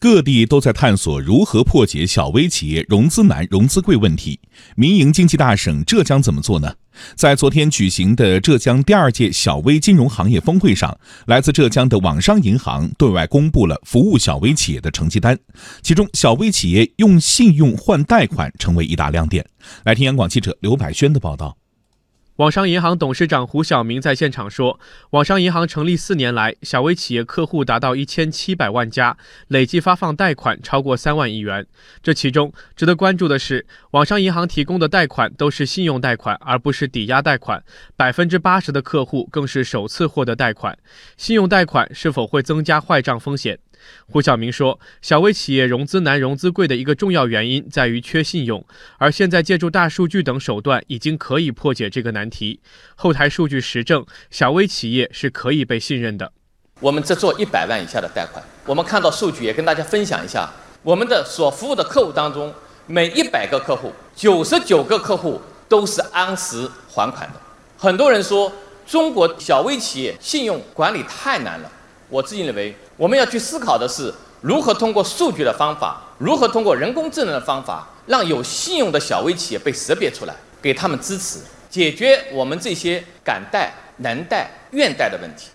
各地都在探索如何破解小微企业融资难、融资贵问题。民营经济大省浙江怎么做呢？在昨天举行的浙江第二届小微金融行业峰会上，来自浙江的网商银行对外公布了服务小微企业的成绩单，其中小微企业用信用换贷款成为一大亮点。来听央广记者刘百轩的报道。网商银行董事长胡晓明在现场说：“网商银行成立四年来，小微企业客户达到一千七百万家，累计发放贷款超过三万亿元。这其中值得关注的是，网商银行提供的贷款都是信用贷款，而不是抵押贷款。百分之八十的客户更是首次获得贷款。信用贷款是否会增加坏账风险？”胡晓明说：“小微企业融资难、融资贵的一个重要原因在于缺信用，而现在借助大数据等手段，已经可以破解这个难题。后台数据实证，小微企业是可以被信任的。我们只做一百万以下的贷款。我们看到数据，也跟大家分享一下，我们的所服务的客户当中，每一百个客户，九十九个客户都是按时还款的。很多人说，中国小微企业信用管理太难了。”我自己认为，我们要去思考的是如何通过数据的方法，如何通过人工智能的方法，让有信用的小微企业被识别出来，给他们支持，解决我们这些敢贷、能贷、愿贷的问题。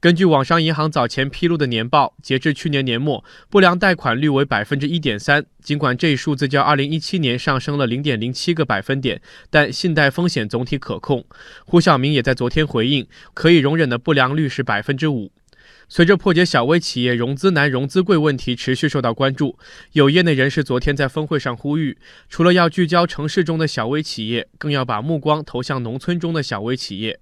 根据网商银行早前披露的年报，截至去年年末，不良贷款率为百分之一点三。尽管这一数字较二零一七年上升了零点零七个百分点，但信贷风险总体可控。胡晓明也在昨天回应，可以容忍的不良率是百分之五。随着破解小微企业融资难、融资贵问题持续受到关注，有业内人士昨天在峰会上呼吁，除了要聚焦城市中的小微企业，更要把目光投向农村中的小微企业。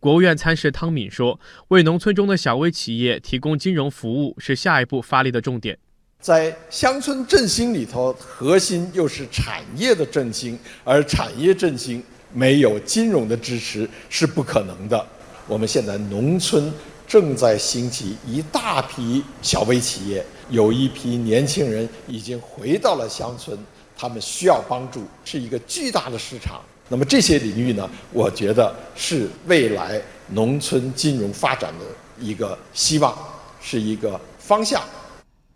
国务院参事汤敏说：“为农村中的小微企业提供金融服务是下一步发力的重点。在乡村振兴里头，核心又是产业的振兴，而产业振兴没有金融的支持是不可能的。我们现在农村。”正在兴起一大批小微企业，有一批年轻人已经回到了乡村，他们需要帮助，是一个巨大的市场。那么这些领域呢，我觉得是未来农村金融发展的一个希望，是一个方向。